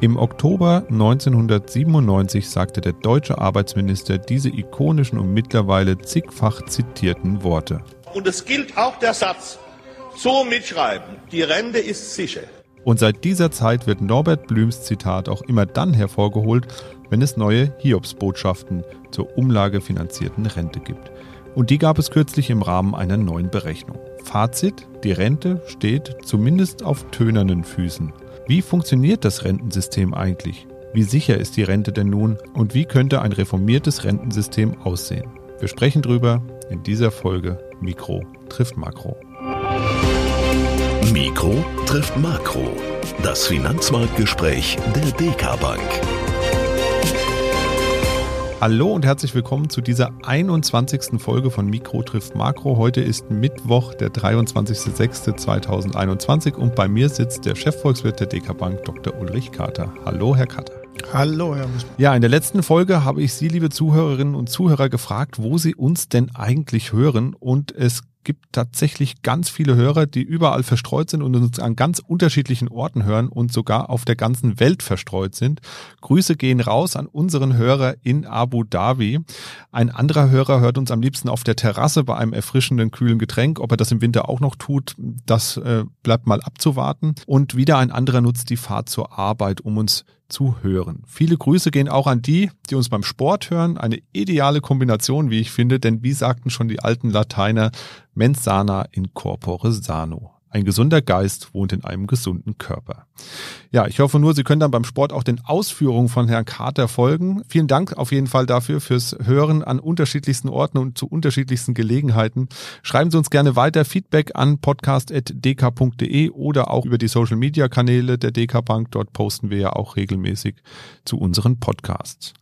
Im Oktober 1997 sagte der deutsche Arbeitsminister diese ikonischen und mittlerweile zigfach zitierten Worte. Und es gilt auch der Satz, so mitschreiben, die Rente ist sicher. Und seit dieser Zeit wird Norbert Blüms Zitat auch immer dann hervorgeholt, wenn es neue Hiobsbotschaften zur umlagefinanzierten Rente gibt. Und die gab es kürzlich im Rahmen einer neuen Berechnung. Fazit, die Rente steht zumindest auf tönernen Füßen. Wie funktioniert das Rentensystem eigentlich? Wie sicher ist die Rente denn nun und wie könnte ein reformiertes Rentensystem aussehen? Wir sprechen drüber in dieser Folge Mikro trifft Makro. Mikro trifft Makro. Das Finanzmarktgespräch der DK Bank. Hallo und herzlich willkommen zu dieser 21. Folge von Mikro trifft Makro. Heute ist Mittwoch, der 23.06.2021 und bei mir sitzt der Chefvolkswirt der DK Bank, Dr. Ulrich Kater. Hallo, Herr Kater. Hallo, Herr Musmann. Ja, in der letzten Folge habe ich Sie, liebe Zuhörerinnen und Zuhörer, gefragt, wo Sie uns denn eigentlich hören und es gibt tatsächlich ganz viele Hörer, die überall verstreut sind und uns an ganz unterschiedlichen Orten hören und sogar auf der ganzen Welt verstreut sind. Grüße gehen raus an unseren Hörer in Abu Dhabi. Ein anderer Hörer hört uns am liebsten auf der Terrasse bei einem erfrischenden, kühlen Getränk. Ob er das im Winter auch noch tut, das äh, bleibt mal abzuwarten. Und wieder ein anderer nutzt die Fahrt zur Arbeit, um uns zu hören. Viele Grüße gehen auch an die, die uns beim Sport hören. Eine ideale Kombination, wie ich finde, denn wie sagten schon die alten Lateiner, mens sana in corpore sano. Ein gesunder Geist wohnt in einem gesunden Körper. Ja, ich hoffe nur, Sie können dann beim Sport auch den Ausführungen von Herrn Carter folgen. Vielen Dank auf jeden Fall dafür fürs Hören an unterschiedlichsten Orten und zu unterschiedlichsten Gelegenheiten. Schreiben Sie uns gerne weiter Feedback an podcast.dk.de oder auch über die Social Media Kanäle der DK Bank. Dort posten wir ja auch regelmäßig zu unseren Podcasts.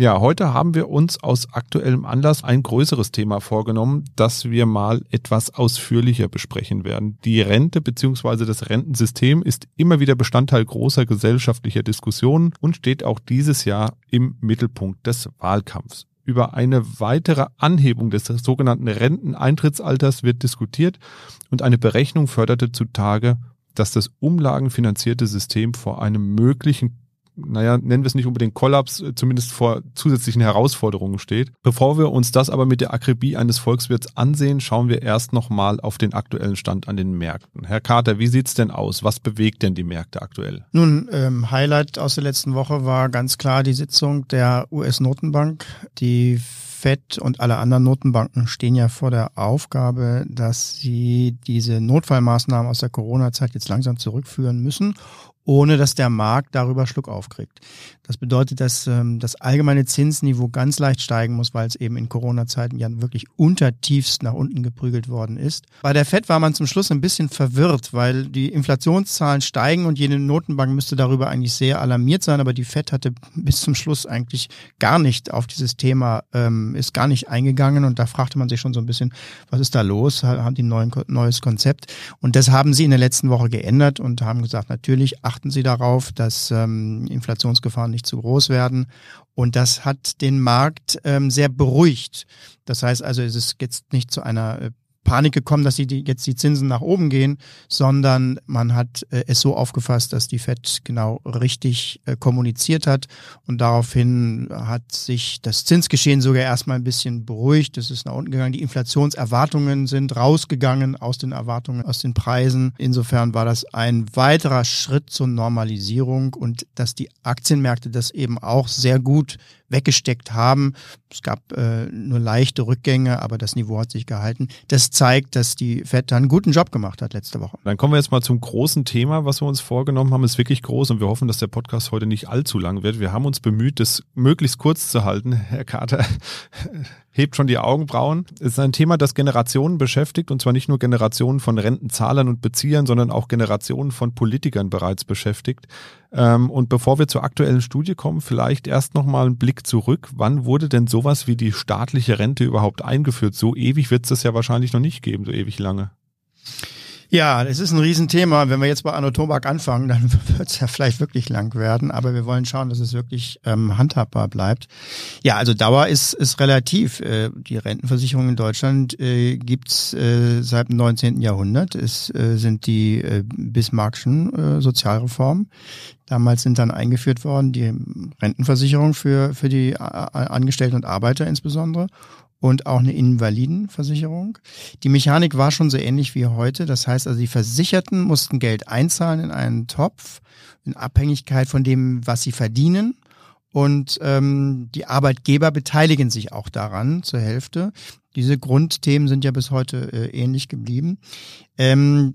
Ja, heute haben wir uns aus aktuellem Anlass ein größeres Thema vorgenommen, das wir mal etwas ausführlicher besprechen werden. Die Rente bzw. das Rentensystem ist immer wieder Bestandteil großer gesellschaftlicher Diskussionen und steht auch dieses Jahr im Mittelpunkt des Wahlkampfs. Über eine weitere Anhebung des sogenannten Renteneintrittsalters wird diskutiert und eine Berechnung förderte zutage, dass das umlagenfinanzierte System vor einem möglichen naja, nennen wir es nicht unbedingt Kollaps, äh, zumindest vor zusätzlichen Herausforderungen steht. Bevor wir uns das aber mit der Akribie eines Volkswirts ansehen, schauen wir erst nochmal auf den aktuellen Stand an den Märkten. Herr Carter, wie sieht's denn aus? Was bewegt denn die Märkte aktuell? Nun, ähm, Highlight aus der letzten Woche war ganz klar die Sitzung der US-Notenbank. Die FED und alle anderen Notenbanken stehen ja vor der Aufgabe, dass sie diese Notfallmaßnahmen aus der Corona-Zeit jetzt langsam zurückführen müssen ohne dass der Markt darüber Schluck aufkriegt. Das bedeutet, dass ähm, das allgemeine Zinsniveau ganz leicht steigen muss, weil es eben in Corona-Zeiten ja wirklich untertiefst nach unten geprügelt worden ist. Bei der FED war man zum Schluss ein bisschen verwirrt, weil die Inflationszahlen steigen und jede Notenbank müsste darüber eigentlich sehr alarmiert sein, aber die FED hatte bis zum Schluss eigentlich gar nicht auf dieses Thema, ähm, ist gar nicht eingegangen und da fragte man sich schon so ein bisschen, was ist da los? Haben die ein neues Konzept? Und das haben sie in der letzten Woche geändert und haben gesagt, natürlich, ach, achten Sie darauf, dass ähm, Inflationsgefahren nicht zu groß werden. Und das hat den Markt ähm, sehr beruhigt. Das heißt also, es ist jetzt nicht zu einer äh, Panik gekommen, dass die, die jetzt die Zinsen nach oben gehen, sondern man hat äh, es so aufgefasst, dass die Fed genau richtig äh, kommuniziert hat und daraufhin hat sich das Zinsgeschehen sogar erstmal ein bisschen beruhigt. Es ist nach unten gegangen. Die Inflationserwartungen sind rausgegangen aus den Erwartungen, aus den Preisen. Insofern war das ein weiterer Schritt zur Normalisierung und dass die Aktienmärkte das eben auch sehr gut weggesteckt haben. Es gab äh, nur leichte Rückgänge, aber das Niveau hat sich gehalten. Das zeigt, dass die FED da einen guten Job gemacht hat letzte Woche. Dann kommen wir jetzt mal zum großen Thema, was wir uns vorgenommen haben. Ist wirklich groß und wir hoffen, dass der Podcast heute nicht allzu lang wird. Wir haben uns bemüht, das möglichst kurz zu halten. Herr Carter hebt schon die Augenbrauen. Es ist ein Thema, das Generationen beschäftigt und zwar nicht nur Generationen von Rentenzahlern und Beziehern, sondern auch Generationen von Politikern bereits beschäftigt. Ähm, und bevor wir zur aktuellen Studie kommen, vielleicht erst nochmal einen Blick zurück. Wann wurde denn sowas wie die staatliche Rente überhaupt eingeführt? So ewig wird es das ja wahrscheinlich noch nicht geben, so ewig lange. Ja, es ist ein Riesenthema. Wenn wir jetzt bei Arno Tobak anfangen, dann wird es ja vielleicht wirklich lang werden, aber wir wollen schauen, dass es wirklich ähm, handhabbar bleibt. Ja, also Dauer ist, ist relativ. Äh, die Rentenversicherung in Deutschland äh, gibt's äh, seit dem 19. Jahrhundert. Es äh, sind die äh, Bismarckschen äh, Sozialreformen. Damals sind dann eingeführt worden die Rentenversicherung für, für die äh, Angestellten und Arbeiter insbesondere und auch eine Invalidenversicherung. Die Mechanik war schon so ähnlich wie heute. Das heißt also, die Versicherten mussten Geld einzahlen in einen Topf in Abhängigkeit von dem, was sie verdienen. Und ähm, die Arbeitgeber beteiligen sich auch daran zur Hälfte. Diese Grundthemen sind ja bis heute äh, ähnlich geblieben. Ähm,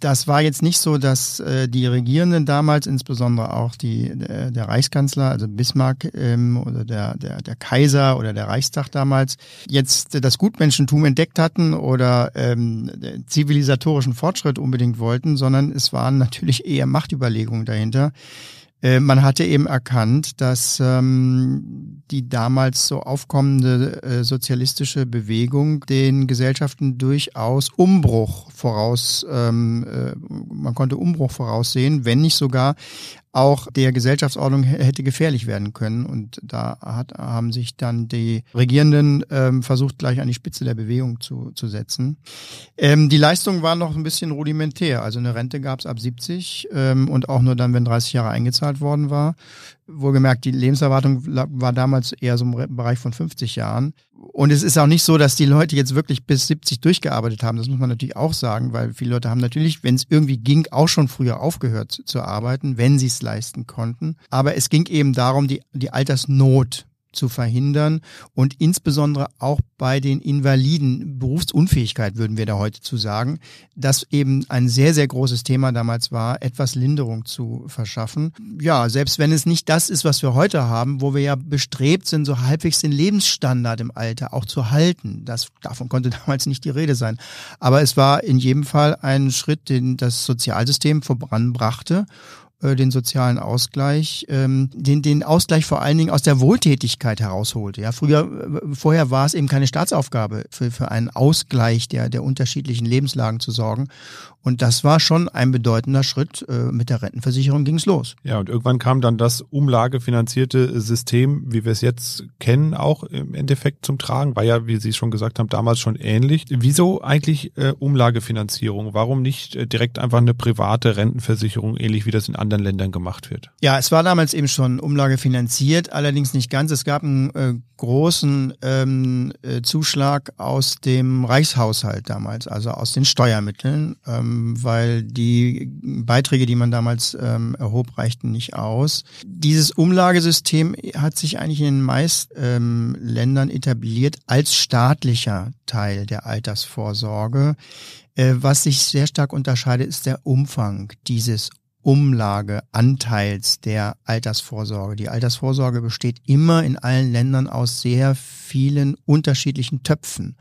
das war jetzt nicht so, dass äh, die Regierenden damals, insbesondere auch die, der, der Reichskanzler, also Bismarck ähm, oder der, der, der Kaiser oder der Reichstag damals, jetzt das Gutmenschentum entdeckt hatten oder ähm, zivilisatorischen Fortschritt unbedingt wollten, sondern es waren natürlich eher Machtüberlegungen dahinter. Äh, man hatte eben erkannt, dass ähm, die damals so aufkommende äh, sozialistische Bewegung den Gesellschaften durchaus Umbruch voraus, ähm, äh, man konnte Umbruch voraussehen, wenn nicht sogar auch der Gesellschaftsordnung hätte gefährlich werden können. Und da hat, haben sich dann die Regierenden ähm, versucht, gleich an die Spitze der Bewegung zu, zu setzen. Ähm, die Leistungen waren noch ein bisschen rudimentär. Also eine Rente gab es ab 70 ähm, und auch nur dann, wenn 30 Jahre eingezahlt worden war. Wohlgemerkt, die Lebenserwartung war damals eher so im Bereich von 50 Jahren. Und es ist auch nicht so, dass die Leute jetzt wirklich bis 70 durchgearbeitet haben. Das muss man natürlich auch sagen, weil viele Leute haben natürlich, wenn es irgendwie ging, auch schon früher aufgehört zu arbeiten, wenn sie es leisten konnten. Aber es ging eben darum, die, die Altersnot zu verhindern und insbesondere auch bei den Invaliden, Berufsunfähigkeit würden wir da heute zu sagen, dass eben ein sehr, sehr großes Thema damals war, etwas Linderung zu verschaffen. Ja, selbst wenn es nicht das ist, was wir heute haben, wo wir ja bestrebt sind, so halbwegs den Lebensstandard im Alter auch zu halten. Das, davon konnte damals nicht die Rede sein. Aber es war in jedem Fall ein Schritt, den das Sozialsystem voranbrachte äh, den sozialen Ausgleich, ähm, den, den Ausgleich vor allen Dingen aus der Wohltätigkeit herausholte. Ja, früher, äh, vorher war es eben keine Staatsaufgabe, für, für einen Ausgleich der, der unterschiedlichen Lebenslagen zu sorgen. Und das war schon ein bedeutender Schritt. Äh, mit der Rentenversicherung ging es los. Ja, und irgendwann kam dann das umlagefinanzierte System, wie wir es jetzt kennen, auch im Endeffekt zum Tragen. War ja, wie Sie schon gesagt haben, damals schon ähnlich. Wieso eigentlich äh, Umlagefinanzierung? Warum nicht äh, direkt einfach eine private Rentenversicherung, ähnlich wie das in anderen Ländern gemacht wird. Ja, es war damals eben schon Umlage finanziert, allerdings nicht ganz. Es gab einen äh, großen ähm, äh, Zuschlag aus dem Reichshaushalt damals, also aus den Steuermitteln, ähm, weil die Beiträge, die man damals ähm, erhob, reichten nicht aus. Dieses Umlagesystem hat sich eigentlich in den meisten ähm, Ländern etabliert als staatlicher Teil der Altersvorsorge. Äh, was sich sehr stark unterscheidet, ist der Umfang dieses Umlageanteils der Altersvorsorge. Die Altersvorsorge besteht immer in allen Ländern aus sehr vielen unterschiedlichen Töpfen.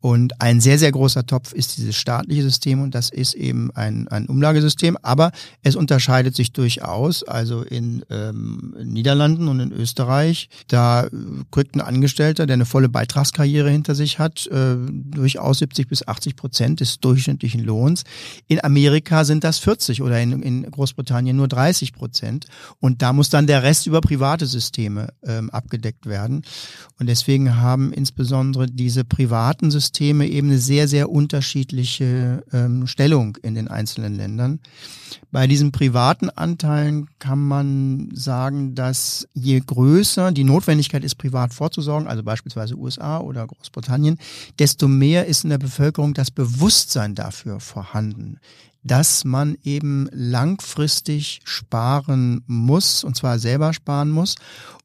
Und ein sehr, sehr großer Topf ist dieses staatliche System und das ist eben ein, ein Umlagesystem, aber es unterscheidet sich durchaus. Also in ähm, Niederlanden und in Österreich, da kriegt ein Angestellter, der eine volle Beitragskarriere hinter sich hat, äh, durchaus 70 bis 80 Prozent des durchschnittlichen Lohns. In Amerika sind das 40 oder in, in Großbritannien nur 30 Prozent. Und da muss dann der Rest über private Systeme ähm, abgedeckt werden. Und deswegen haben insbesondere diese privaten Systeme Systeme eben eine sehr, sehr unterschiedliche ähm, Stellung in den einzelnen Ländern. Bei diesen privaten Anteilen kann man sagen, dass je größer die Notwendigkeit ist, privat vorzusorgen, also beispielsweise USA oder Großbritannien, desto mehr ist in der Bevölkerung das Bewusstsein dafür vorhanden dass man eben langfristig sparen muss, und zwar selber sparen muss.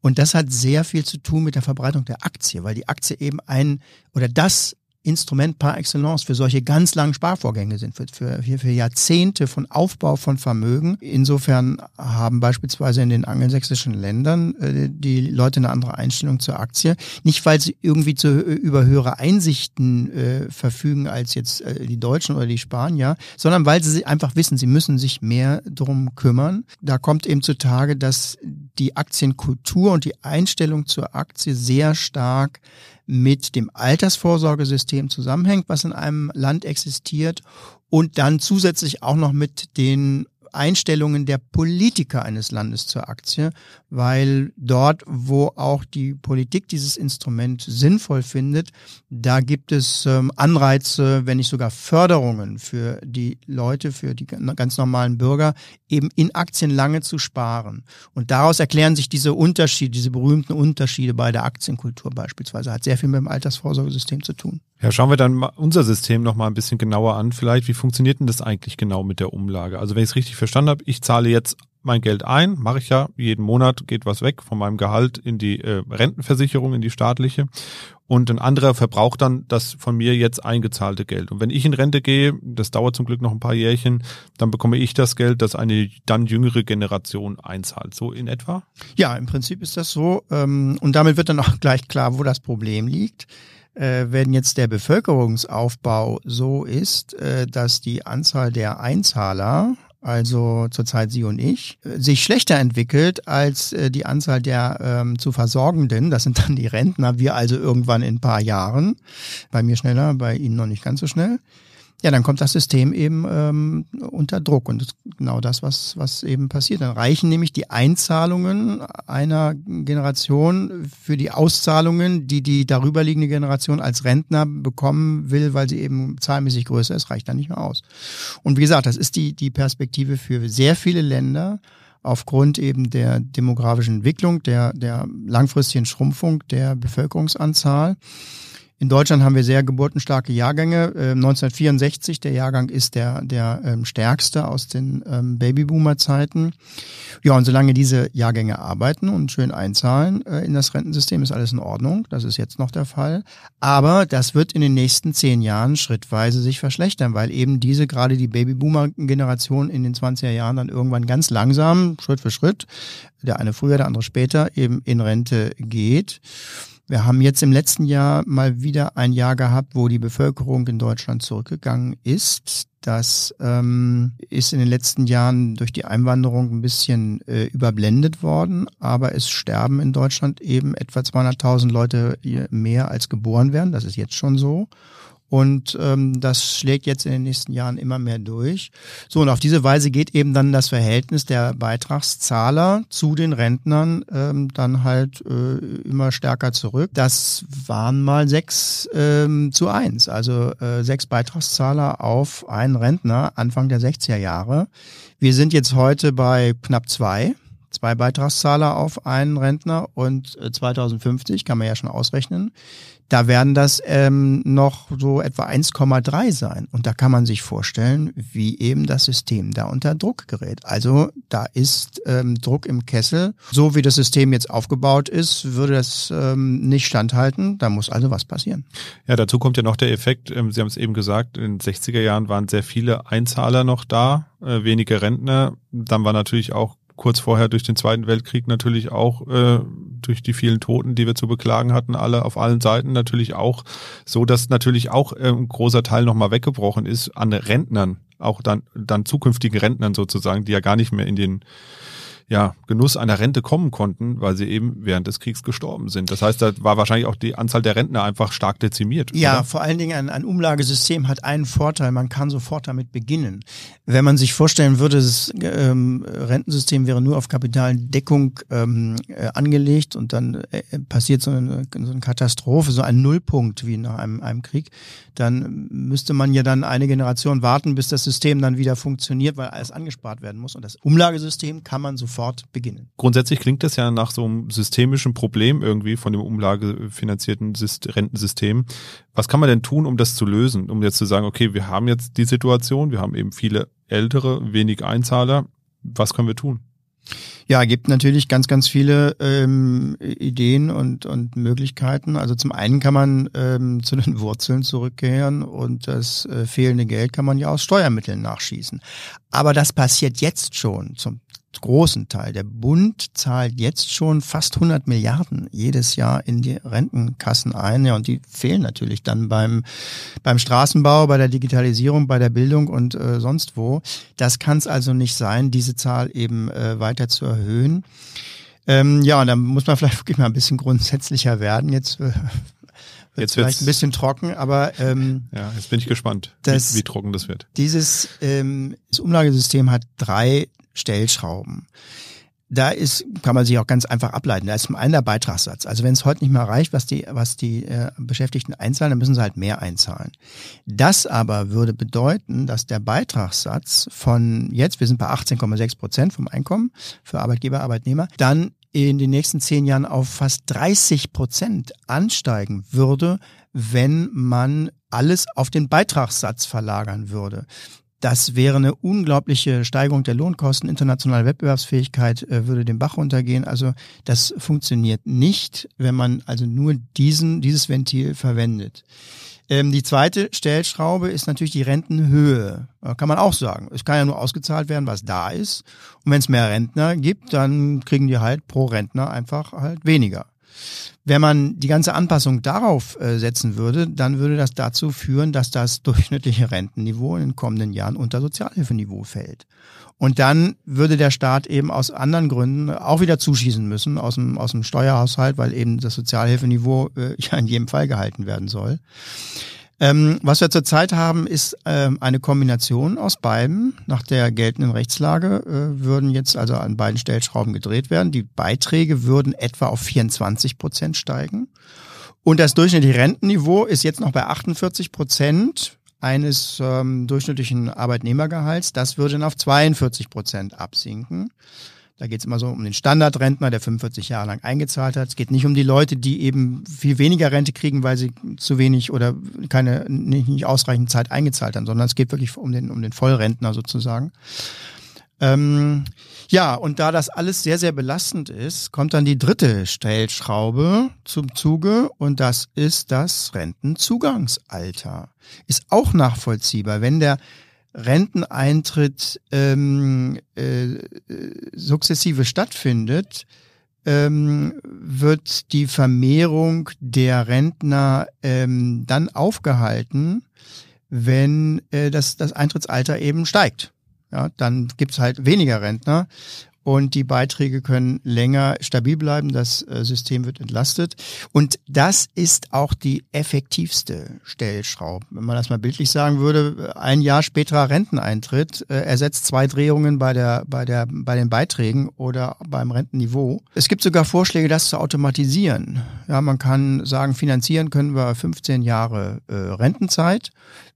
Und das hat sehr viel zu tun mit der Verbreitung der Aktie, weil die Aktie eben ein oder das Instrument par excellence für solche ganz langen Sparvorgänge sind, für, für, für Jahrzehnte von Aufbau von Vermögen. Insofern haben beispielsweise in den angelsächsischen Ländern äh, die Leute eine andere Einstellung zur Aktie. Nicht, weil sie irgendwie zu, über höhere Einsichten äh, verfügen als jetzt äh, die Deutschen oder die Spanier, sondern weil sie einfach wissen, sie müssen sich mehr drum kümmern. Da kommt eben zutage, dass die Aktienkultur und die Einstellung zur Aktie sehr stark mit dem Altersvorsorgesystem zusammenhängt, was in einem Land existiert und dann zusätzlich auch noch mit den Einstellungen der Politiker eines Landes zur Aktie, weil dort, wo auch die Politik dieses Instrument sinnvoll findet, da gibt es ähm, Anreize, wenn nicht sogar Förderungen für die Leute, für die ganz normalen Bürger, eben in Aktien lange zu sparen. Und daraus erklären sich diese Unterschiede, diese berühmten Unterschiede bei der Aktienkultur beispielsweise. Hat sehr viel mit dem Altersvorsorgesystem zu tun. Ja, schauen wir dann unser System noch mal ein bisschen genauer an. Vielleicht, wie funktioniert denn das eigentlich genau mit der Umlage? Also wenn ich es richtig verstanden habe, ich zahle jetzt mein Geld ein, mache ich ja jeden Monat, geht was weg von meinem Gehalt in die äh, Rentenversicherung, in die staatliche. Und ein anderer verbraucht dann das von mir jetzt eingezahlte Geld. Und wenn ich in Rente gehe, das dauert zum Glück noch ein paar Jährchen, dann bekomme ich das Geld, das eine dann jüngere Generation einzahlt. So in etwa? Ja, im Prinzip ist das so. Ähm, und damit wird dann auch gleich klar, wo das Problem liegt äh, wenn jetzt der Bevölkerungsaufbau so ist, äh, dass die Anzahl der Einzahler also zurzeit Sie und ich, sich schlechter entwickelt als äh, die Anzahl der ähm, zu Versorgenden. Das sind dann die Rentner, wir also irgendwann in ein paar Jahren. Bei mir schneller, bei Ihnen noch nicht ganz so schnell ja, dann kommt das System eben ähm, unter Druck und das ist genau das, was, was eben passiert. Dann reichen nämlich die Einzahlungen einer Generation für die Auszahlungen, die die darüberliegende Generation als Rentner bekommen will, weil sie eben zahlmäßig größer ist, reicht dann nicht mehr aus. Und wie gesagt, das ist die, die Perspektive für sehr viele Länder aufgrund eben der demografischen Entwicklung, der, der langfristigen Schrumpfung der Bevölkerungsanzahl. In Deutschland haben wir sehr geburtenstarke Jahrgänge. Äh, 1964, der Jahrgang ist der, der ähm, stärkste aus den ähm, Babyboomer-Zeiten. Ja, und solange diese Jahrgänge arbeiten und schön einzahlen äh, in das Rentensystem, ist alles in Ordnung. Das ist jetzt noch der Fall. Aber das wird in den nächsten zehn Jahren schrittweise sich verschlechtern, weil eben diese, gerade die Babyboomer-Generation in den 20er Jahren dann irgendwann ganz langsam, Schritt für Schritt, der eine früher, der andere später, eben in Rente geht. Wir haben jetzt im letzten Jahr mal wieder ein Jahr gehabt, wo die Bevölkerung in Deutschland zurückgegangen ist. Das ähm, ist in den letzten Jahren durch die Einwanderung ein bisschen äh, überblendet worden, aber es sterben in Deutschland eben etwa 200.000 Leute mehr als geboren werden. Das ist jetzt schon so. Und ähm, das schlägt jetzt in den nächsten Jahren immer mehr durch. So, und auf diese Weise geht eben dann das Verhältnis der Beitragszahler zu den Rentnern ähm, dann halt äh, immer stärker zurück. Das waren mal sechs ähm, zu eins, also äh, sechs Beitragszahler auf einen Rentner Anfang der 60er Jahre. Wir sind jetzt heute bei knapp zwei zwei Beitragszahler auf einen Rentner und 2050 äh, kann man ja schon ausrechnen, da werden das ähm, noch so etwa 1,3 sein. Und da kann man sich vorstellen, wie eben das System da unter Druck gerät. Also da ist ähm, Druck im Kessel. So wie das System jetzt aufgebaut ist, würde das ähm, nicht standhalten. Da muss also was passieren. Ja, dazu kommt ja noch der Effekt, ähm, Sie haben es eben gesagt, in den 60er Jahren waren sehr viele Einzahler noch da, äh, wenige Rentner. Dann war natürlich auch kurz vorher durch den Zweiten Weltkrieg natürlich auch äh, durch die vielen Toten, die wir zu beklagen hatten, alle auf allen Seiten natürlich auch so, dass natürlich auch äh, ein großer Teil nochmal weggebrochen ist an Rentnern, auch dann, dann zukünftigen Rentnern sozusagen, die ja gar nicht mehr in den ja, Genuss einer Rente kommen konnten, weil sie eben während des Kriegs gestorben sind. Das heißt, da war wahrscheinlich auch die Anzahl der Rentner einfach stark dezimiert. Ja, oder? vor allen Dingen ein, ein Umlagesystem hat einen Vorteil, man kann sofort damit beginnen. Wenn man sich vorstellen würde, das ähm, Rentensystem wäre nur auf Kapitaldeckung ähm, äh, angelegt und dann äh, passiert so eine, so eine Katastrophe, so ein Nullpunkt wie nach einem, einem Krieg, dann müsste man ja dann eine Generation warten, bis das System dann wieder funktioniert, weil alles angespart werden muss. Und das Umlagesystem kann man sofort sofort beginnen. Grundsätzlich klingt das ja nach so einem systemischen Problem irgendwie von dem umlagefinanzierten Rentensystem. Was kann man denn tun, um das zu lösen? Um jetzt zu sagen, okay, wir haben jetzt die Situation, wir haben eben viele ältere, wenig Einzahler. Was können wir tun? Ja, gibt natürlich ganz, ganz viele ähm, Ideen und, und Möglichkeiten. Also zum einen kann man ähm, zu den Wurzeln zurückkehren und das äh, fehlende Geld kann man ja aus Steuermitteln nachschießen. Aber das passiert jetzt schon zum großen Teil. Der Bund zahlt jetzt schon fast 100 Milliarden jedes Jahr in die Rentenkassen ein. Ja, und die fehlen natürlich dann beim, beim Straßenbau, bei der Digitalisierung, bei der Bildung und äh, sonst wo. Das kann es also nicht sein, diese Zahl eben äh, weiter zu erhöhen. Ähm, ja, und da muss man vielleicht wirklich mal ein bisschen grundsätzlicher werden. Jetzt äh, Jetzt vielleicht ein bisschen trocken, aber ähm, ja, jetzt bin ich gespannt, Das- wie, wie trocken das wird. Dieses ähm, das Umlagesystem hat drei Stellschrauben. Da ist, kann man sich auch ganz einfach ableiten. Da ist zum einen der Beitragssatz. Also wenn es heute nicht mehr reicht, was die, was die äh, Beschäftigten einzahlen, dann müssen sie halt mehr einzahlen. Das aber würde bedeuten, dass der Beitragssatz von jetzt, wir sind bei 18,6 Prozent vom Einkommen für Arbeitgeber, Arbeitnehmer, dann in den nächsten zehn Jahren auf fast 30 Prozent ansteigen würde, wenn man alles auf den Beitragssatz verlagern würde. Das wäre eine unglaubliche Steigerung der Lohnkosten, internationale Wettbewerbsfähigkeit äh, würde den Bach runtergehen. Also das funktioniert nicht, wenn man also nur diesen, dieses Ventil verwendet. Ähm, die zweite Stellschraube ist natürlich die Rentenhöhe. Äh, Kann man auch sagen. Es kann ja nur ausgezahlt werden, was da ist. Und wenn es mehr Rentner gibt, dann kriegen die halt pro Rentner einfach halt weniger. Wenn man die ganze Anpassung darauf äh, setzen würde, dann würde das dazu führen, dass das durchschnittliche Rentenniveau in den kommenden Jahren unter Sozialhilfeniveau fällt. Und dann würde der Staat eben aus anderen Gründen auch wieder zuschießen müssen, aus dem, aus dem Steuerhaushalt, weil eben das Sozialhilfeniveau äh, ja in jedem Fall gehalten werden soll. Ähm, was wir zurzeit haben, ist ähm, eine Kombination aus beiden. Nach der geltenden Rechtslage äh, würden jetzt also an beiden Stellschrauben gedreht werden. Die Beiträge würden etwa auf 24 Prozent steigen. Und das durchschnittliche Rentenniveau ist jetzt noch bei 48 Prozent eines ähm, durchschnittlichen Arbeitnehmergehalts. Das würde dann auf 42 Prozent absinken. Da geht es immer so um den Standardrentner, der 45 Jahre lang eingezahlt hat. Es geht nicht um die Leute, die eben viel weniger Rente kriegen, weil sie zu wenig oder keine nicht, nicht ausreichend Zeit eingezahlt haben, sondern es geht wirklich um den, um den Vollrentner sozusagen. Ähm, ja, und da das alles sehr, sehr belastend ist, kommt dann die dritte Stellschraube zum Zuge und das ist das Rentenzugangsalter. Ist auch nachvollziehbar, wenn der Renteneintritt ähm, äh, sukzessive stattfindet, ähm, wird die Vermehrung der Rentner ähm, dann aufgehalten, wenn äh, das, das Eintrittsalter eben steigt. Ja, dann gibt's halt weniger Rentner und die Beiträge können länger stabil bleiben, das äh, System wird entlastet. Und das ist auch die effektivste Stellschraube. Wenn man das mal bildlich sagen würde, ein Jahr späterer Renteneintritt äh, ersetzt zwei Drehungen bei, der, bei, der, bei den Beiträgen oder beim Rentenniveau. Es gibt sogar Vorschläge, das zu automatisieren. Ja, man kann sagen, finanzieren können wir 15 Jahre äh, Rentenzeit.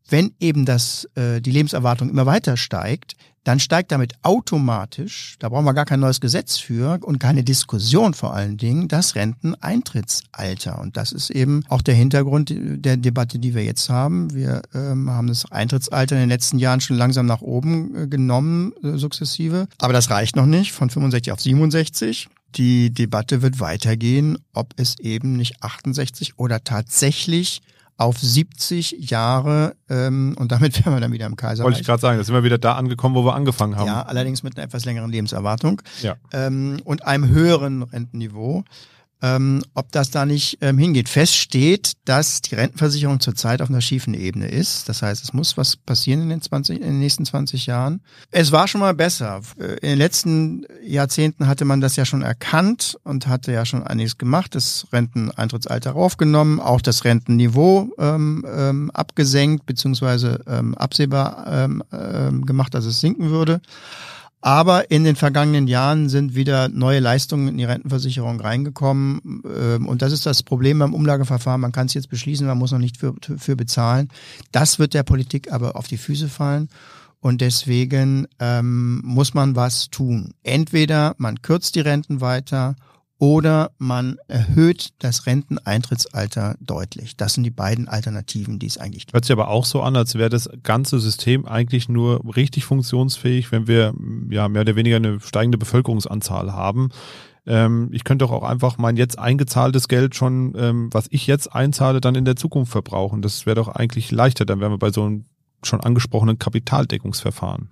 Wenn eben das, äh, die Lebenserwartung immer weiter steigt, dann steigt damit automatisch, da brauchen wir gar kein neues Gesetz für und keine Diskussion vor allen Dingen, das Renteneintrittsalter. Und das ist eben auch der Hintergrund der Debatte, die wir jetzt haben. Wir ähm, haben das Eintrittsalter in den letzten Jahren schon langsam nach oben äh, genommen, äh, sukzessive. Aber das reicht noch nicht, von 65 auf 67. Die Debatte wird weitergehen, ob es eben nicht 68 oder tatsächlich auf 70 Jahre ähm, und damit wären wir dann wieder im Kaiserreich. Wollte ich gerade sagen, da sind wir wieder da angekommen, wo wir angefangen haben. Ja, allerdings mit einer etwas längeren Lebenserwartung Ja. ähm, und einem höheren Rentenniveau. Ähm, ob das da nicht ähm, hingeht. Fest steht, dass die Rentenversicherung zurzeit auf einer schiefen Ebene ist. Das heißt, es muss was passieren in den, 20, in den nächsten 20 Jahren. Es war schon mal besser. Äh, In den letzten Jahrzehnten hatte man das ja schon erkannt und hatte ja schon einiges gemacht. Das Renteneintrittsalter raufgenommen, auch das Rentenniveau ähm, ähm, abgesenkt beziehungsweise ähm, absehbar ähm, ähm, gemacht, dass es sinken würde. Aber in den vergangenen Jahren sind wieder neue Leistungen in die Rentenversicherung reingekommen. Ähm, Und das ist das Problem beim Umlageverfahren. Man kann es jetzt beschließen, man muss noch nicht für, für bezahlen. Das wird der Politik aber auf die Füße fallen. Und deswegen ähm, muss man was tun. Entweder man kürzt die Renten weiter oder man erhöht das Renteneintrittsalter deutlich. Das sind die beiden Alternativen, die es eigentlich gibt. Hört sich aber auch so an, als wäre das ganze System eigentlich nur richtig funktionsfähig, wenn wir ja mehr oder weniger eine steigende Bevölkerungsanzahl haben. Ähm, ich könnte doch auch einfach mein jetzt eingezahltes Geld schon, ähm, was ich jetzt einzahle, dann in der Zukunft verbrauchen. Das wäre doch eigentlich leichter, dann wären wir bei so einem schon angesprochenen Kapitaldeckungsverfahren.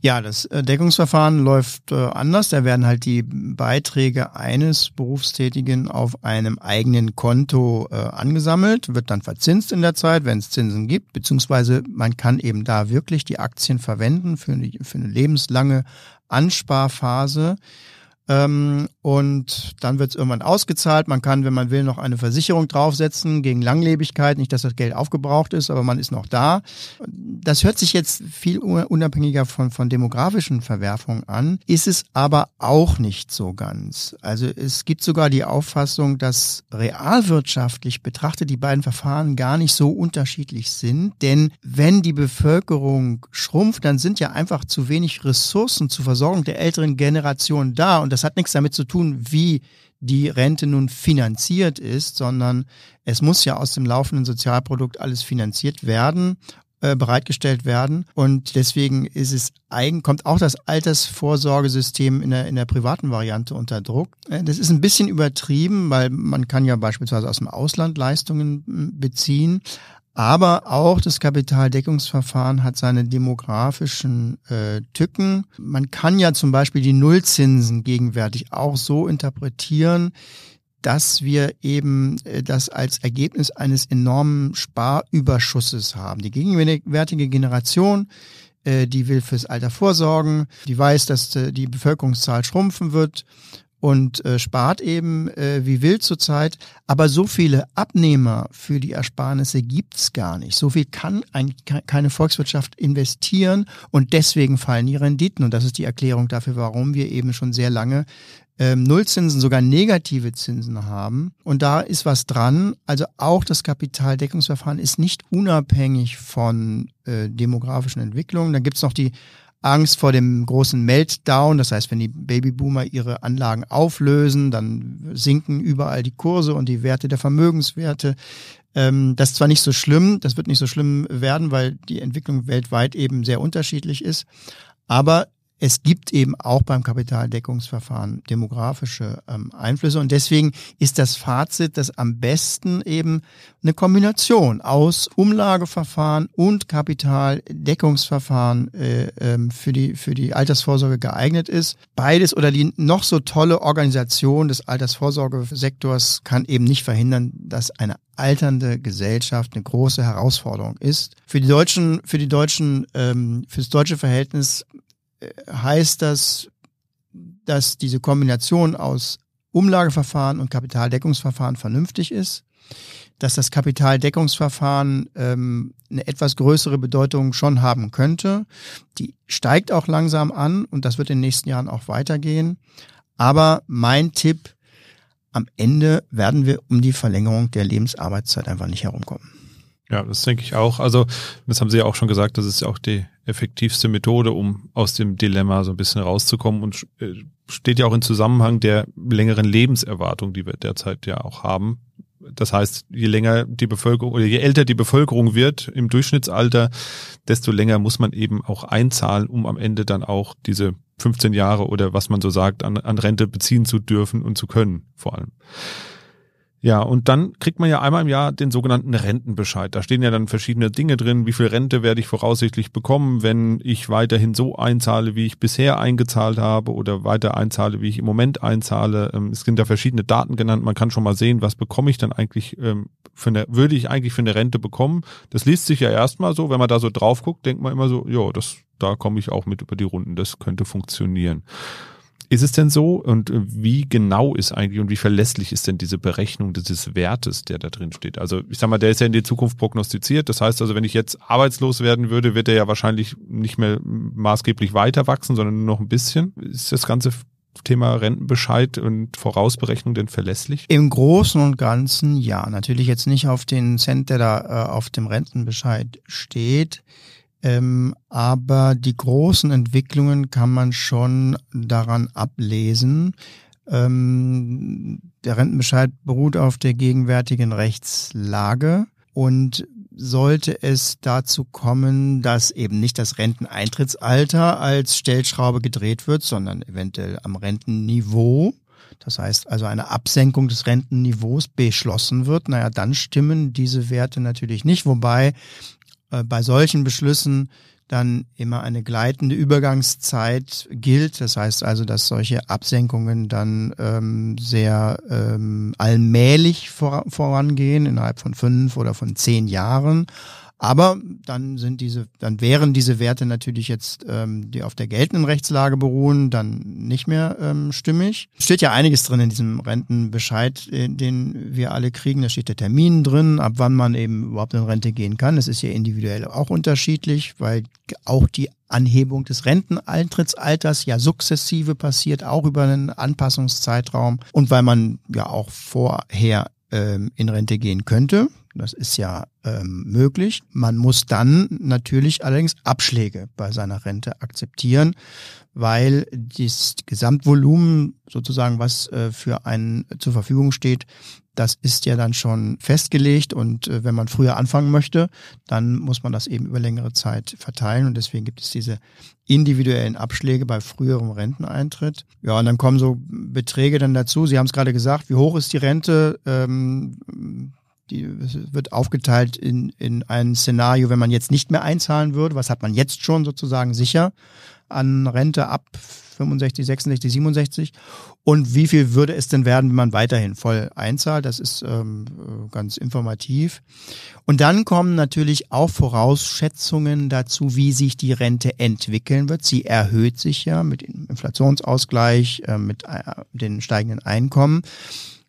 Ja, das Deckungsverfahren läuft äh, anders. Da werden halt die Beiträge eines Berufstätigen auf einem eigenen Konto äh, angesammelt, wird dann verzinst in der Zeit, wenn es Zinsen gibt, beziehungsweise man kann eben da wirklich die Aktien verwenden für eine, für eine lebenslange Ansparphase. Und dann wird es irgendwann ausgezahlt. Man kann, wenn man will, noch eine Versicherung draufsetzen gegen Langlebigkeit. Nicht, dass das Geld aufgebraucht ist, aber man ist noch da. Das hört sich jetzt viel unabhängiger von, von demografischen Verwerfungen an, ist es aber auch nicht so ganz. Also es gibt sogar die Auffassung, dass realwirtschaftlich betrachtet die beiden Verfahren gar nicht so unterschiedlich sind. Denn wenn die Bevölkerung schrumpft, dann sind ja einfach zu wenig Ressourcen zur Versorgung der älteren Generation da. Und das hat nichts damit zu tun, wie die Rente nun finanziert ist, sondern es muss ja aus dem laufenden Sozialprodukt alles finanziert werden äh, bereitgestellt werden. Und deswegen ist es eigen, kommt auch das Altersvorsorgesystem in der, in der privaten Variante unter Druck. Äh, das ist ein bisschen übertrieben, weil man kann ja beispielsweise aus dem Ausland Leistungen beziehen. Aber auch das Kapitaldeckungsverfahren hat seine demografischen äh, Tücken. Man kann ja zum Beispiel die Nullzinsen gegenwärtig auch so interpretieren, dass wir eben äh, das als Ergebnis eines enormen Sparüberschusses haben. Die gegenwärtige Generation, äh, die will fürs Alter vorsorgen, die weiß, dass äh, die Bevölkerungszahl schrumpfen wird und äh, spart eben äh, wie wild zurzeit. Aber so viele Abnehmer für die Ersparnisse gibt's gar nicht. So viel kann ein, keine Volkswirtschaft investieren und deswegen fallen die Renditen. Und das ist die Erklärung dafür, warum wir eben schon sehr lange ähm, Nullzinsen, sogar negative Zinsen haben. Und da ist was dran. Also auch das Kapitaldeckungsverfahren ist nicht unabhängig von äh, demografischen Entwicklungen. Da gibt's noch die Angst vor dem großen Meltdown. Das heißt, wenn die Babyboomer ihre Anlagen auflösen, dann sinken überall die Kurse und die Werte der Vermögenswerte. Ähm, das ist zwar nicht so schlimm, das wird nicht so schlimm werden, weil die Entwicklung weltweit eben sehr unterschiedlich ist. Aber es gibt eben auch beim Kapitaldeckungsverfahren demografische ähm, Einflüsse und deswegen ist das Fazit, dass am besten eben eine Kombination aus Umlageverfahren und Kapitaldeckungsverfahren äh, ähm, für die für die Altersvorsorge geeignet ist. Beides oder die noch so tolle Organisation des Altersvorsorgesektors kann eben nicht verhindern, dass eine alternde Gesellschaft eine große Herausforderung ist. Für die deutschen, für die deutschen, ähm, fürs deutsche Verhältnis heißt das, dass diese Kombination aus Umlageverfahren und Kapitaldeckungsverfahren vernünftig ist, dass das Kapitaldeckungsverfahren ähm, eine etwas größere Bedeutung schon haben könnte. Die steigt auch langsam an und das wird in den nächsten Jahren auch weitergehen. Aber mein Tipp, am Ende werden wir um die Verlängerung der Lebensarbeitszeit einfach nicht herumkommen. Ja, das denke ich auch. Also, das haben Sie ja auch schon gesagt, das ist ja auch die effektivste Methode, um aus dem Dilemma so ein bisschen rauszukommen und äh, steht ja auch in Zusammenhang der längeren Lebenserwartung, die wir derzeit ja auch haben. Das heißt, je länger die Bevölkerung oder je älter die Bevölkerung wird im Durchschnittsalter, desto länger muss man eben auch einzahlen, um am Ende dann auch diese 15 Jahre oder was man so sagt, an, an Rente beziehen zu dürfen und zu können, vor allem. Ja, und dann kriegt man ja einmal im Jahr den sogenannten Rentenbescheid. Da stehen ja dann verschiedene Dinge drin. Wie viel Rente werde ich voraussichtlich bekommen, wenn ich weiterhin so einzahle, wie ich bisher eingezahlt habe oder weiter einzahle, wie ich im Moment einzahle. Ähm, es sind da verschiedene Daten genannt. Man kann schon mal sehen, was bekomme ich dann eigentlich ähm, für eine, würde ich eigentlich für eine Rente bekommen. Das liest sich ja erstmal so, wenn man da so drauf guckt, denkt man immer so, ja, das, da komme ich auch mit über die Runden. Das könnte funktionieren. Ist es denn so? Und äh, wie genau ist eigentlich und wie verlässlich ist denn diese Berechnung dieses Wertes, der da drin steht? Also ich sag mal, der ist ja in die Zukunft prognostiziert. Das heißt also, wenn ich jetzt arbeitslos werden würde, wird er ja wahrscheinlich nicht mehr maßgeblich weiter wachsen, sondern nur noch ein bisschen. Ist das ganze Thema Rentenbescheid und Vorausberechnung denn verlässlich? Im Großen und Ganzen ja. Natürlich jetzt nicht auf den Cent, der da äh, auf dem Rentenbescheid steht. Ähm, aber die großen Entwicklungen kann man schon daran ablesen. Ähm, der Rentenbescheid beruht auf der gegenwärtigen Rechtslage und sollte es dazu kommen, dass eben nicht das Renteneintrittsalter als Stellschraube gedreht wird, sondern eventuell am Rentenniveau, das heißt also eine Absenkung des Rentenniveaus beschlossen wird, naja, dann stimmen diese Werte natürlich nicht, wobei äh, bei solchen Beschlüssen dann immer eine gleitende Übergangszeit gilt. Das heißt also, dass solche Absenkungen dann ähm, sehr ähm, allmählich vor, vorangehen, innerhalb von fünf oder von zehn Jahren. Aber dann sind diese, dann wären diese Werte natürlich jetzt, ähm, die auf der geltenden Rechtslage beruhen, dann nicht mehr ähm, stimmig. Steht ja einiges drin in diesem Rentenbescheid, äh, den wir alle kriegen. Da steht der Termin drin, ab wann man eben überhaupt in Rente gehen kann. Das ist ja individuell auch unterschiedlich, weil auch die Anhebung des Renteneintrittsalters ja sukzessive passiert, auch über einen Anpassungszeitraum und weil man ja auch vorher ähm, in Rente gehen könnte. Das ist ja ähm, möglich. Man muss dann natürlich allerdings Abschläge bei seiner Rente akzeptieren, weil das Gesamtvolumen sozusagen, was äh, für einen zur Verfügung steht, das ist ja dann schon festgelegt und äh, wenn man früher anfangen möchte, dann muss man das eben über längere Zeit verteilen und deswegen gibt es diese individuellen Abschläge bei früherem Renteneintritt. Ja, und dann kommen so Beträge dann dazu. Sie haben es gerade gesagt, wie hoch ist die Rente? Ähm, die wird aufgeteilt in, in ein Szenario, wenn man jetzt nicht mehr einzahlen würde. Was hat man jetzt schon sozusagen sicher an Rente ab 65, 66, 67? Und wie viel würde es denn werden, wenn man weiterhin voll einzahlt? Das ist ähm, ganz informativ. Und dann kommen natürlich auch Vorausschätzungen dazu, wie sich die Rente entwickeln wird. Sie erhöht sich ja mit dem Inflationsausgleich, äh, mit äh, den steigenden Einkommen.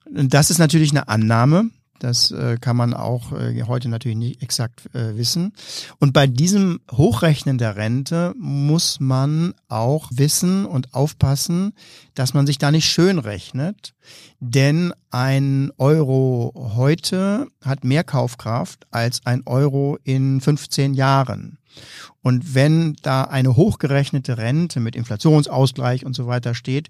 Das ist natürlich eine Annahme. Das äh, kann man auch äh, heute natürlich nicht exakt äh, wissen. Und bei diesem Hochrechnen der Rente muss man auch wissen und aufpassen, dass man sich da nicht schön rechnet. Denn ein Euro heute hat mehr Kaufkraft als ein Euro in 15 Jahren. Und wenn da eine hochgerechnete Rente mit Inflationsausgleich und so weiter steht,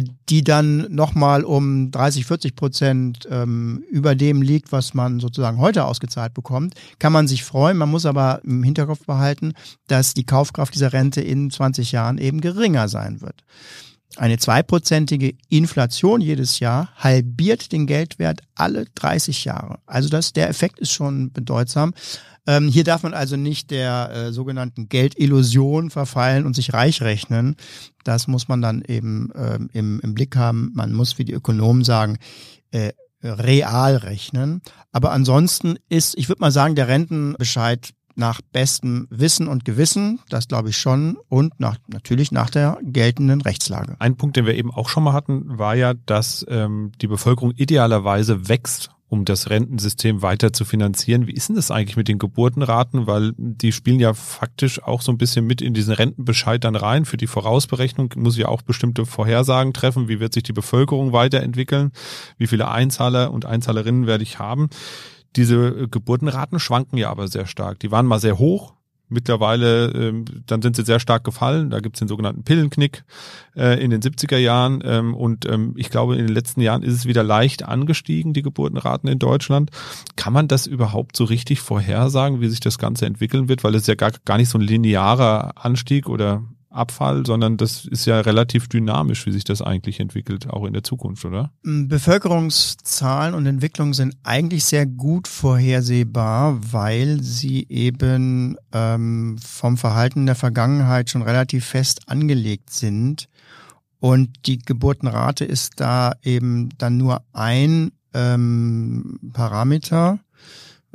die dann nochmal um 30, 40 Prozent ähm, über dem liegt, was man sozusagen heute ausgezahlt bekommt, kann man sich freuen. Man muss aber im Hinterkopf behalten, dass die Kaufkraft dieser Rente in 20 Jahren eben geringer sein wird. Eine zweiprozentige Inflation jedes Jahr halbiert den Geldwert alle 30 Jahre. Also das, der Effekt ist schon bedeutsam. Ähm, hier darf man also nicht der äh, sogenannten Geldillusion verfallen und sich reich rechnen. Das muss man dann eben ähm, im, im Blick haben. Man muss, wie die Ökonomen sagen, äh, real rechnen. Aber ansonsten ist, ich würde mal sagen, der Rentenbescheid nach bestem Wissen und Gewissen, das glaube ich schon, und nach, natürlich nach der geltenden Rechtslage. Ein Punkt, den wir eben auch schon mal hatten, war ja, dass ähm, die Bevölkerung idealerweise wächst um das Rentensystem weiter zu finanzieren. Wie ist denn das eigentlich mit den Geburtenraten? Weil die spielen ja faktisch auch so ein bisschen mit in diesen Rentenbescheid dann rein. Für die Vorausberechnung muss ja auch bestimmte Vorhersagen treffen. Wie wird sich die Bevölkerung weiterentwickeln? Wie viele Einzahler und Einzahlerinnen werde ich haben? Diese Geburtenraten schwanken ja aber sehr stark. Die waren mal sehr hoch, Mittlerweile, ähm, dann sind sie sehr stark gefallen. Da gibt's den sogenannten Pillenknick äh, in den 70er Jahren. Ähm, und ähm, ich glaube, in den letzten Jahren ist es wieder leicht angestiegen, die Geburtenraten in Deutschland. Kann man das überhaupt so richtig vorhersagen, wie sich das Ganze entwickeln wird? Weil es ja gar, gar nicht so ein linearer Anstieg oder Abfall, sondern das ist ja relativ dynamisch, wie sich das eigentlich entwickelt, auch in der Zukunft, oder? Mm, Bevölkerungszahlen und Entwicklung sind eigentlich sehr gut vorhersehbar, weil sie eben ähm, vom Verhalten der Vergangenheit schon relativ fest angelegt sind. Und die Geburtenrate ist da eben dann nur ein ähm, Parameter.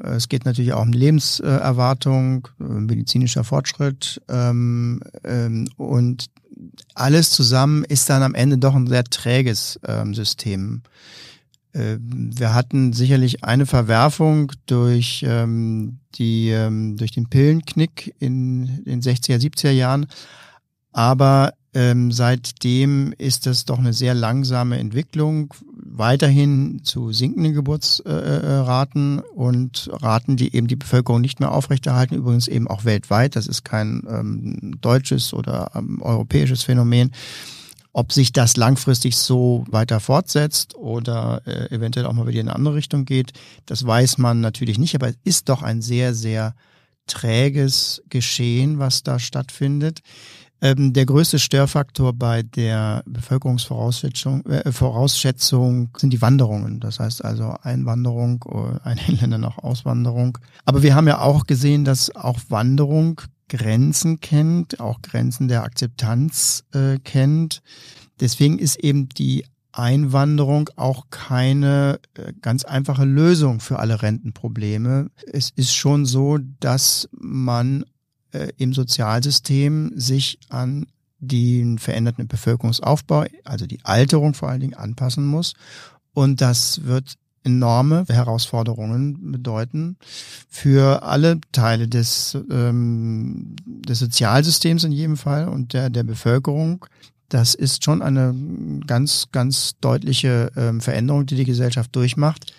Es geht natürlich auch um Lebenserwartung, äh, medizinischer Fortschritt ähm, ähm, und alles zusammen ist dann am Ende doch ein sehr träges ähm, System. Äh, wir hatten sicherlich eine Verwerfung durch ähm, die ähm, durch den Pillenknick in den 60er, 70er Jahren, aber ähm, seitdem ist das doch eine sehr langsame Entwicklung, weiterhin zu sinkenden Geburtsraten und Raten, die eben die Bevölkerung nicht mehr aufrechterhalten, übrigens eben auch weltweit. Das ist kein ähm, deutsches oder ähm, europäisches Phänomen. Ob sich das langfristig so weiter fortsetzt oder äh, eventuell auch mal wieder in eine andere Richtung geht, das weiß man natürlich nicht, aber es ist doch ein sehr, sehr träges Geschehen, was da stattfindet. Ähm, der größte Störfaktor bei der Bevölkerungsvorausschätzung äh, Vorausschätzung sind die Wanderungen. Das heißt also Einwanderung, äh, ein Länder nach Auswanderung. Aber wir haben ja auch gesehen, dass auch Wanderung Grenzen kennt, auch Grenzen der Akzeptanz äh, kennt. Deswegen ist eben die Einwanderung auch keine äh, ganz einfache Lösung für alle Rentenprobleme. Es ist schon so, dass man äh, im Sozialsystem sich an den veränderten Bevölkerungsaufbau, also die Alterung vor allen Dingen, anpassen muss. Und das wird enorme Herausforderungen bedeuten für alle Teile des, ähm, des Sozialsystems in jedem Fall und der, der Bevölkerung. Das ist schon eine ganz, ganz deutliche ähm, Veränderung, die die Gesellschaft durchmacht.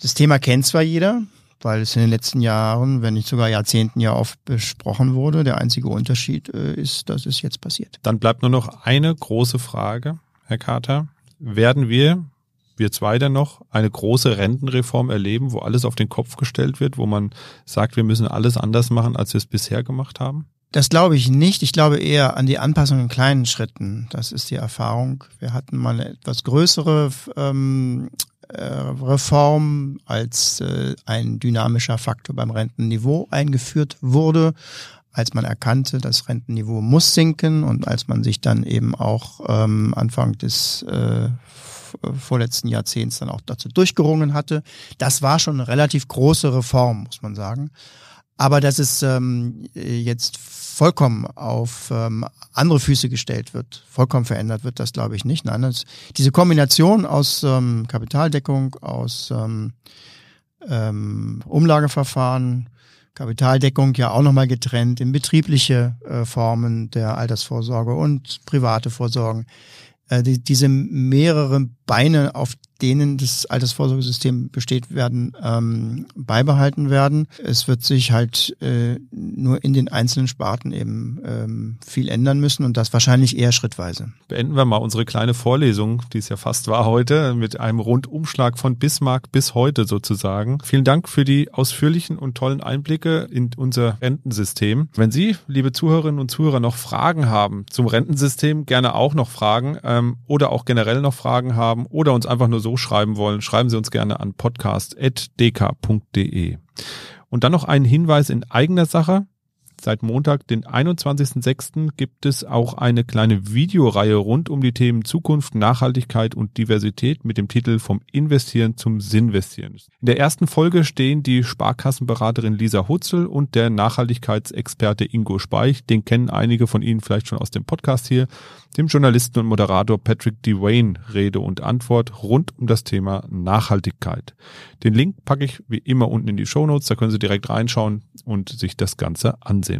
Das Thema kennt zwar jeder, weil es in den letzten Jahren, wenn nicht sogar Jahrzehnten ja oft besprochen wurde. Der einzige Unterschied äh, ist, dass es jetzt passiert. Dann bleibt nur noch eine große Frage, Herr Carter. Werden wir, wir zwei denn noch, eine große Rentenreform erleben, wo alles auf den Kopf gestellt wird, wo man sagt, wir müssen alles anders machen, als wir es bisher gemacht haben? Das glaube ich nicht. Ich glaube eher an die Anpassung in kleinen Schritten. Das ist die Erfahrung. Wir hatten mal eine etwas größere ähm, äh, Reform als äh, ein dynamischer Faktor beim Rentenniveau eingeführt wurde, als man erkannte, das Rentenniveau muss sinken und als man sich dann eben auch ähm, Anfang des äh, vorletzten Jahrzehnts dann auch dazu durchgerungen hatte. Das war schon eine relativ große Reform, muss man sagen. Aber dass es ähm, jetzt vollkommen auf ähm, andere Füße gestellt wird, vollkommen verändert wird, das glaube ich nicht. Nein, das, diese Kombination aus ähm, Kapitaldeckung, aus ähm, ähm, Umlageverfahren, Kapitaldeckung ja auch nochmal getrennt in betriebliche äh, Formen der Altersvorsorge und private Vorsorgen. Äh, die, diese mehrere Beine, auf denen das Altersvorsorgesystem besteht, werden ähm, beibehalten werden. Es wird sich halt äh, nur in den einzelnen Sparten eben ähm, viel ändern müssen und das wahrscheinlich eher schrittweise. Beenden wir mal unsere kleine Vorlesung, die es ja fast war heute, mit einem Rundumschlag von Bismarck bis heute sozusagen. Vielen Dank für die ausführlichen und tollen Einblicke in unser Rentensystem. Wenn Sie, liebe Zuhörerinnen und Zuhörer, noch Fragen haben zum Rentensystem, gerne auch noch Fragen ähm, oder auch generell noch Fragen haben oder uns einfach nur so schreiben wollen, schreiben Sie uns gerne an podcast.dk.de. Und dann noch ein Hinweis in eigener Sache. Seit Montag, den 21.06., gibt es auch eine kleine Videoreihe rund um die Themen Zukunft, Nachhaltigkeit und Diversität mit dem Titel Vom Investieren zum Sinnvestieren. In der ersten Folge stehen die Sparkassenberaterin Lisa Hutzel und der Nachhaltigkeitsexperte Ingo Speich. Den kennen einige von Ihnen vielleicht schon aus dem Podcast hier. Dem Journalisten und Moderator Patrick Dwayne Rede und Antwort rund um das Thema Nachhaltigkeit. Den Link packe ich wie immer unten in die Show Notes. Da können Sie direkt reinschauen und sich das Ganze ansehen.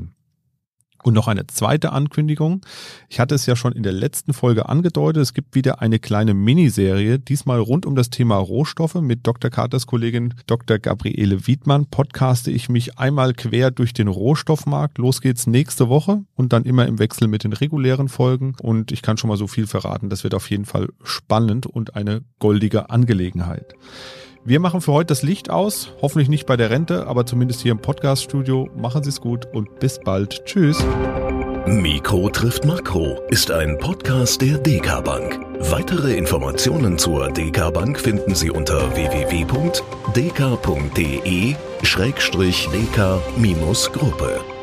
Und noch eine zweite Ankündigung. Ich hatte es ja schon in der letzten Folge angedeutet. Es gibt wieder eine kleine Miniserie, diesmal rund um das Thema Rohstoffe. Mit Dr. Carters Kollegin Dr. Gabriele Wiedmann podcaste ich mich einmal quer durch den Rohstoffmarkt. Los geht's nächste Woche und dann immer im Wechsel mit den regulären Folgen. Und ich kann schon mal so viel verraten. Das wird auf jeden Fall spannend und eine goldige Angelegenheit. Wir machen für heute das Licht aus. Hoffentlich nicht bei der Rente, aber zumindest hier im Podcast-Studio. Machen Sie es gut und bis bald. Tschüss. Mikro trifft Makro ist ein Podcast der DK Bank. Weitere Informationen zur DK Bank finden Sie unter www.dk.de-dk-gruppe.